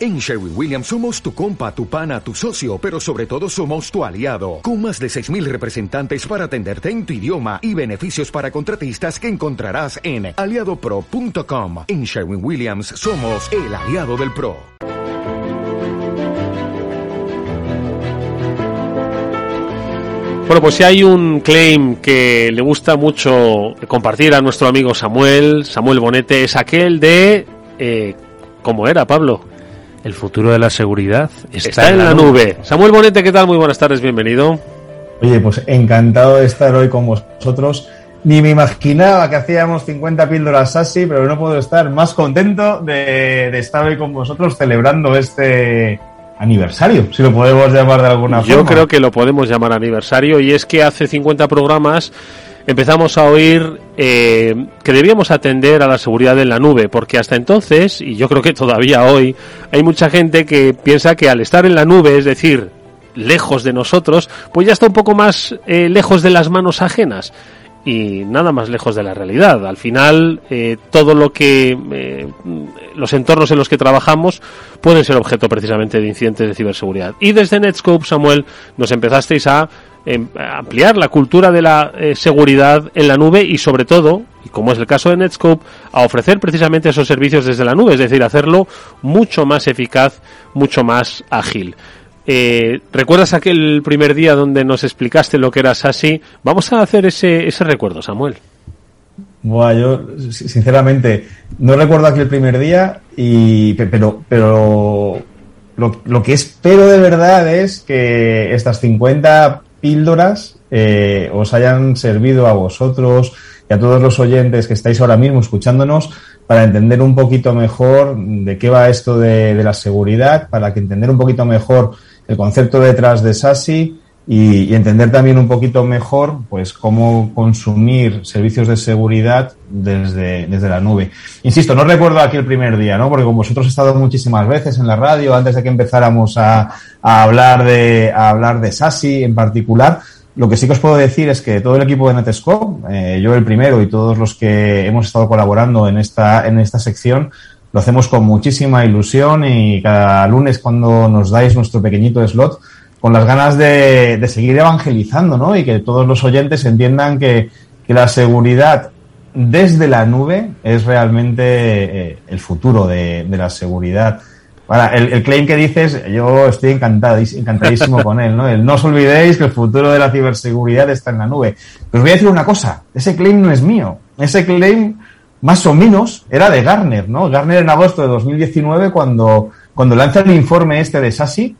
En Sherwin Williams somos tu compa, tu pana, tu socio, pero sobre todo somos tu aliado, con más de 6.000 representantes para atenderte en tu idioma y beneficios para contratistas que encontrarás en aliadopro.com. En Sherwin Williams somos el aliado del PRO. Bueno, pues si hay un claim que le gusta mucho compartir a nuestro amigo Samuel, Samuel Bonete, es aquel de... Eh, ¿Cómo era, Pablo? El futuro de la seguridad está, en, la nube. Samuel Bonete, ¿qué tal? Muy buenas tardes, bienvenido. Oye, pues encantado de estar hoy con vosotros. Ni me imaginaba que hacíamos 50 píldoras así, pero no puedo estar más contento de, estar hoy con vosotros celebrando este aniversario, si lo podemos llamar de alguna forma. Yo creo que lo podemos llamar aniversario y es que hace 50 programas empezamos a oír eh, que debíamos atender a la seguridad en la nube, porque hasta entonces, y yo creo que todavía hoy, hay mucha gente que piensa que al estar en la nube, es decir, lejos de nosotros, pues ya está un poco más eh, lejos de las manos ajenas y nada más lejos de la realidad. Al final, eh, todo lo que eh, los entornos en los que trabajamos pueden ser objeto precisamente de incidentes de ciberseguridad. Y desde Netscope, Samuel, nos empezasteis a Em, ampliar la cultura de la eh, seguridad en la nube y sobre todo, y como es el caso de Netscope, a ofrecer precisamente esos servicios desde la nube, es decir, hacerlo mucho más eficaz, mucho más ágil. Eh, ¿Recuerdas aquel primer día donde nos explicaste lo que era SASI? Vamos a hacer ese, recuerdo, Samuel. Buah, yo sinceramente no recuerdo aquel primer día y pero pero lo que espero de verdad es que estas 50 píldoras eh, os hayan servido a vosotros y a todos los oyentes que estáis ahora mismo escuchándonos para entender un poquito mejor de qué va esto de, la seguridad, para que entender un poquito mejor el concepto detrás de SASI y, entender también un poquito mejor pues cómo consumir servicios de seguridad desde, desde la nube. Insisto, no recuerdo aquí el primer día, ¿no? Porque con vosotros he estado muchísimas veces en la radio antes de que empezáramos a, a hablar de a hablar de SASI en particular. Lo que sí que os puedo decir es que todo el equipo de Netscope, eh, yo el primero y todos los que hemos estado colaborando en esta, en esta sección, lo hacemos con muchísima ilusión y cada lunes cuando nos dais nuestro pequeñito slot, con las ganas de, de seguir evangelizando, ¿no? Y que todos los oyentes entiendan que, que la seguridad desde la nube es realmente eh, el futuro de, de, la seguridad. Ahora, el, el, claim que dices, yo estoy encantado, encantadísimo con él, ¿no? El no os olvidéis que el futuro de la ciberseguridad está en la nube. Pero os voy a decir una cosa, ese claim no es mío. Ese claim, más o menos, era de Garner, ¿no? Garner en agosto de 2019, cuando, cuando lanza el informe este de SASI,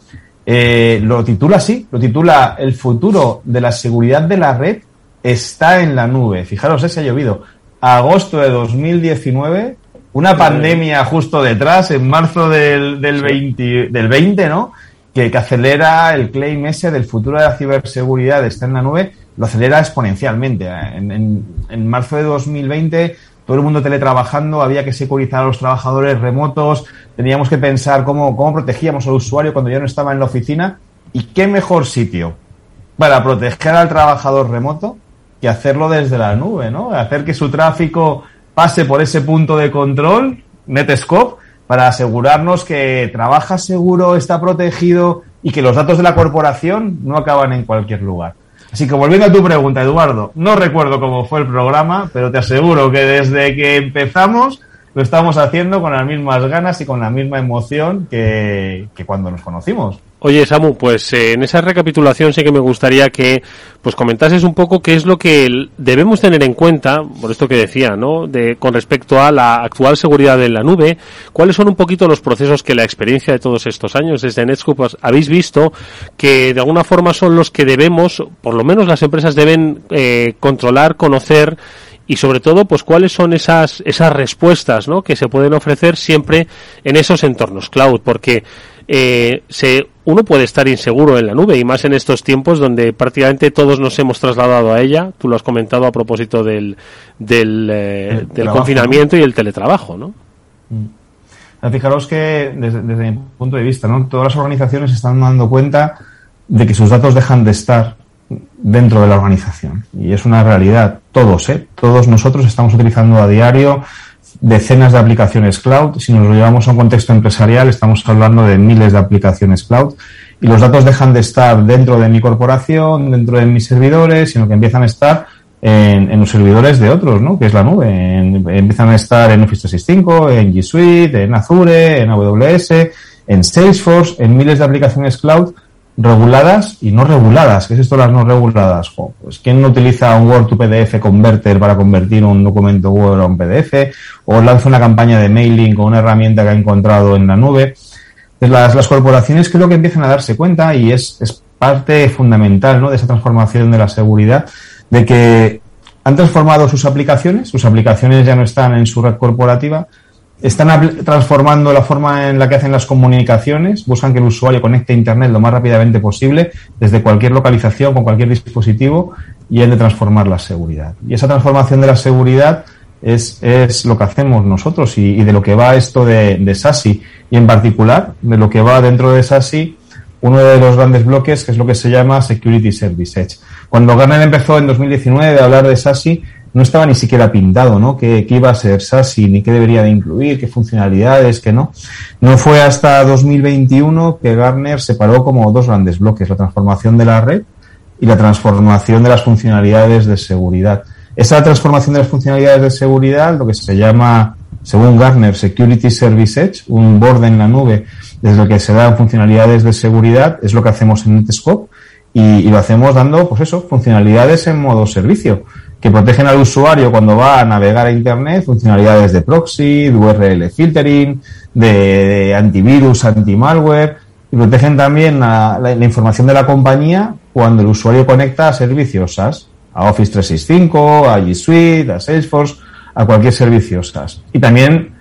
eh, lo titula así, lo titula El futuro de la seguridad de la red está en la nube. Fijaros, ese ha llovido. Agosto de 2019, una pandemia justo detrás, en marzo del, del, 20, del 20, ¿no? Que, que, acelera el claim ese del futuro de la ciberseguridad está en la nube, lo acelera exponencialmente. En, en, en marzo de 2020 todo el mundo teletrabajando, había que securizar a los trabajadores remotos, teníamos que pensar cómo, cómo protegíamos al usuario cuando ya no estaba en la oficina. ¿Y qué mejor sitio para proteger al trabajador remoto que hacerlo desde la nube, ¿no? Hacer que su tráfico pase por ese punto de control, Netscope, para asegurarnos que trabaja seguro, está protegido y que los datos de la corporación no acaban en cualquier lugar. Así que volviendo a tu pregunta, Eduardo, no recuerdo cómo fue el programa, pero te aseguro que desde que empezamos lo estamos haciendo con las mismas ganas y con la misma emoción que, que cuando nos conocimos. Oye, Samu, pues eh, en esa recapitulación sí que me gustaría que pues comentases un poco qué es lo que debemos tener en cuenta, por esto que decía, ¿no? De, con respecto a la actual seguridad de la nube, cuáles son un poquito los procesos que la experiencia de todos estos años desde Netscope pues, habéis visto que de alguna forma son los que debemos, por lo menos las empresas deben eh, controlar, conocer y sobre todo pues cuáles son esas esas respuestas ¿no? que se pueden ofrecer siempre en esos entornos cloud porque eh, se, uno puede estar inseguro en la nube y más en estos tiempos donde prácticamente todos nos hemos trasladado a ella tú lo has comentado a propósito del del, eh, del confinamiento y el teletrabajo ¿no? Mm. fijaros que desde, desde mi punto de vista ¿no? todas las organizaciones están dando cuenta de que sus datos dejan de estar dentro de la organización. Y es una realidad. Todos, ¿eh? Todos nosotros estamos utilizando a diario decenas de aplicaciones cloud. Si nos lo llevamos a un contexto empresarial, estamos hablando de miles de aplicaciones cloud. Y los datos dejan de estar dentro de mi corporación, dentro de mis servidores, sino que empiezan a estar en, los servidores de otros, ¿no? Que es la nube. empiezan a estar en Office 365, en G Suite, en Azure, en AWS, en Salesforce, en miles de aplicaciones cloud reguladas y no reguladas. ¿Qué es esto las no reguladas? pues ¿quién no utiliza un Word to PDF Converter para convertir un documento Word a un PDF? O lanza una campaña de mailing con una herramienta que ha encontrado en la nube. Pues las, las corporaciones creo que empiezan a darse cuenta y es, es parte fundamental ¿no? de esa transformación de la seguridad, de que han transformado sus aplicaciones, sus aplicaciones ya no están en su red corporativa, están transformando la forma en la que hacen las comunicaciones, buscan que el usuario conecte a Internet lo más rápidamente posible desde cualquier localización, con cualquier dispositivo, y el de transformar la seguridad. Y esa transformación de la seguridad es, es lo que hacemos nosotros y, de lo que va esto de, de SASI y en particular de lo que va dentro de SASI uno de los grandes bloques que es lo que se llama Security Service Edge. Cuando Gartner empezó en 2019 a hablar de SASI, no estaba ni siquiera pintado, ¿no? ¿Qué, iba a ser SASI, ni qué debería de incluir, qué funcionalidades, qué no. No fue hasta 2021 que Gartner separó como dos grandes bloques, la transformación de la red y la transformación de las funcionalidades de seguridad. Esa transformación de las funcionalidades de seguridad, lo que se llama, según Gartner, Security Service Edge, un borde en la nube desde el que se dan funcionalidades de seguridad, es lo que hacemos en Netscope y lo hacemos dando, pues eso, funcionalidades en modo servicio que protegen al usuario cuando va a navegar a Internet, funcionalidades de proxy, de URL filtering, de, antivirus, anti-malware, y protegen también la, información de la compañía cuando el usuario conecta a servicios SaaS, a Office 365, a G Suite, a Salesforce, a cualquier servicio SaaS. Y también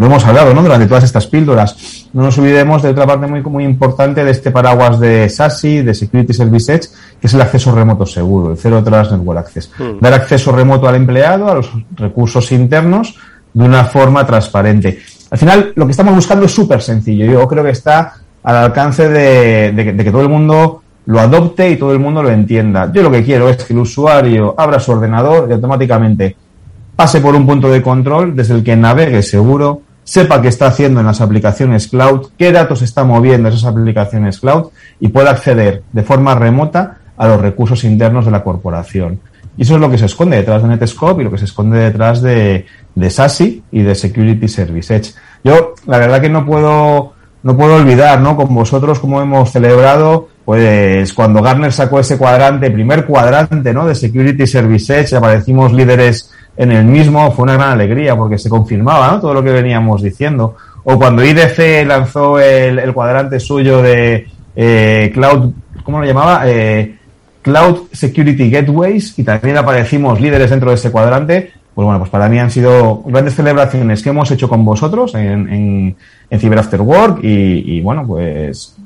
lo hemos hablado, ¿no? Durante todas estas píldoras. No nos olvidemos de otra parte muy, muy importante de este paraguas de SASI, de Security Service Edge, que es el acceso remoto seguro, el Zero Trust Network Access. Hmm. Dar acceso remoto al empleado, a los recursos internos, de una forma transparente. Al final, lo que estamos buscando es súper sencillo. Yo creo que está al alcance de, de que todo el mundo lo adopte y todo el mundo lo entienda. Yo lo que quiero es que el usuario abra su ordenador y automáticamente pase por un punto de control desde el que navegue seguro, sepa qué está haciendo en las aplicaciones cloud, qué datos está moviendo esas aplicaciones cloud y pueda acceder de forma remota a los recursos internos de la corporación. Y eso es lo que se esconde detrás de Netscope y lo que se esconde detrás de, de SASI y de Security Service Edge. Yo, la verdad que no puedo, no puedo olvidar, ¿no? Con vosotros, como hemos celebrado, pues cuando Gartner sacó ese cuadrante, primer cuadrante, ¿no? De Security Service Edge, aparecimos líderes en el mismo fue una gran alegría porque se confirmaba todo lo que veníamos diciendo. O cuando IDC lanzó el, cuadrante suyo de eh, Cloud, ¿cómo lo llamaba? Eh, Cloud Security Gateways y también aparecimos líderes dentro de ese cuadrante. Pues bueno, pues para mí han sido grandes celebraciones que hemos hecho con vosotros en, en, en After Work y, y bueno, pues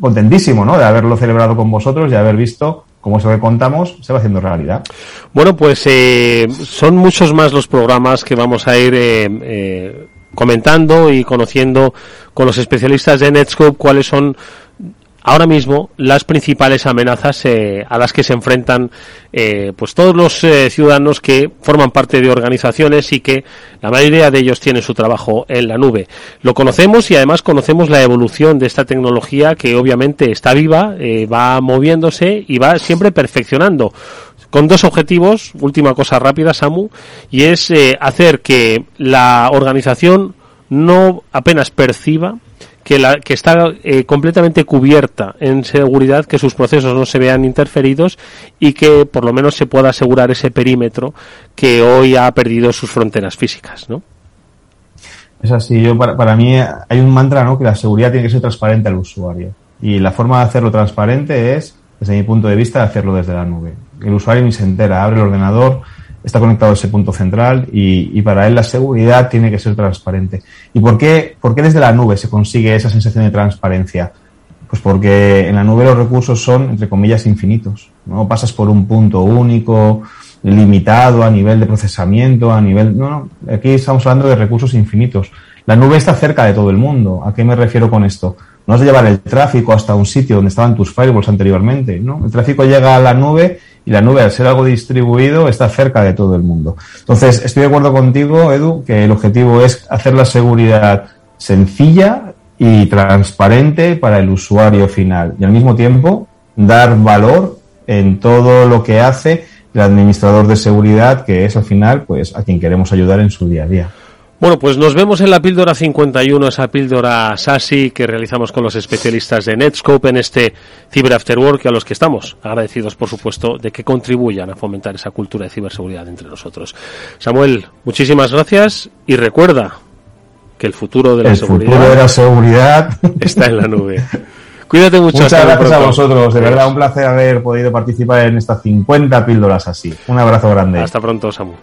contentísimo, ¿no? De haberlo celebrado con vosotros y haber visto como eso que contamos se va haciendo realidad. Bueno, pues eh, son muchos más los programas que vamos a ir eh, eh, comentando y conociendo con los especialistas de Netscope cuáles son ahora mismo las principales amenazas eh, a las que se enfrentan eh, pues todos los eh, ciudadanos que forman parte de organizaciones y que la mayoría de ellos tienen su trabajo en la nube. Lo conocemos y además conocemos la evolución de esta tecnología que obviamente está viva, va moviéndose y va siempre perfeccionando con dos objetivos, última cosa rápida, Samu, y es hacer que la organización no apenas perciba que, la, que está eh, completamente cubierta en seguridad, que sus procesos no se vean interferidos y que por lo menos se pueda asegurar ese perímetro que hoy ha perdido sus fronteras físicas, ¿no? Es así, yo para, para mí hay un mantra, ¿no? Que la seguridad tiene que ser transparente al usuario. Y la forma de hacerlo transparente es, desde mi punto de vista, hacerlo desde la nube. El usuario ni se entera, abre el ordenador, está conectado a ese punto central y, para él la seguridad tiene que ser transparente. ¿Y por qué, por qué desde la nube se consigue esa sensación de transparencia? Pues porque en la nube los recursos son, entre comillas, infinitos. No pasas por un punto único, limitado a nivel de procesamiento, a nivel... No, no, aquí estamos hablando de recursos infinitos. La nube está cerca de todo el mundo. ¿A qué me refiero con esto? No has de llevar el tráfico hasta un sitio donde estaban tus firewalls anteriormente, ¿no? El tráfico llega a la nube y la nube, al ser algo distribuido, está cerca de todo el mundo. Entonces, estoy de acuerdo contigo, Edu, que el objetivo es hacer la seguridad sencilla y transparente para el usuario final y al mismo tiempo dar valor en todo lo que hace el administrador de seguridad, que es al final pues a quien queremos ayudar en su día a día. Bueno, pues nos vemos en la píldora 51, esa píldora SASI que realizamos con los especialistas de Netscope en este Cyber After Work a los que estamos agradecidos, por supuesto, de que contribuyan a fomentar esa cultura de ciberseguridad entre nosotros. Samuel, muchísimas gracias y recuerda que el futuro de la, seguridad, futuro de la seguridad está en la nube. Cuídate mucho. Muchas gracias a vosotros. De verdad, un placer haber podido participar en estas 50 píldoras así. Un abrazo grande. Hasta pronto, Samuel.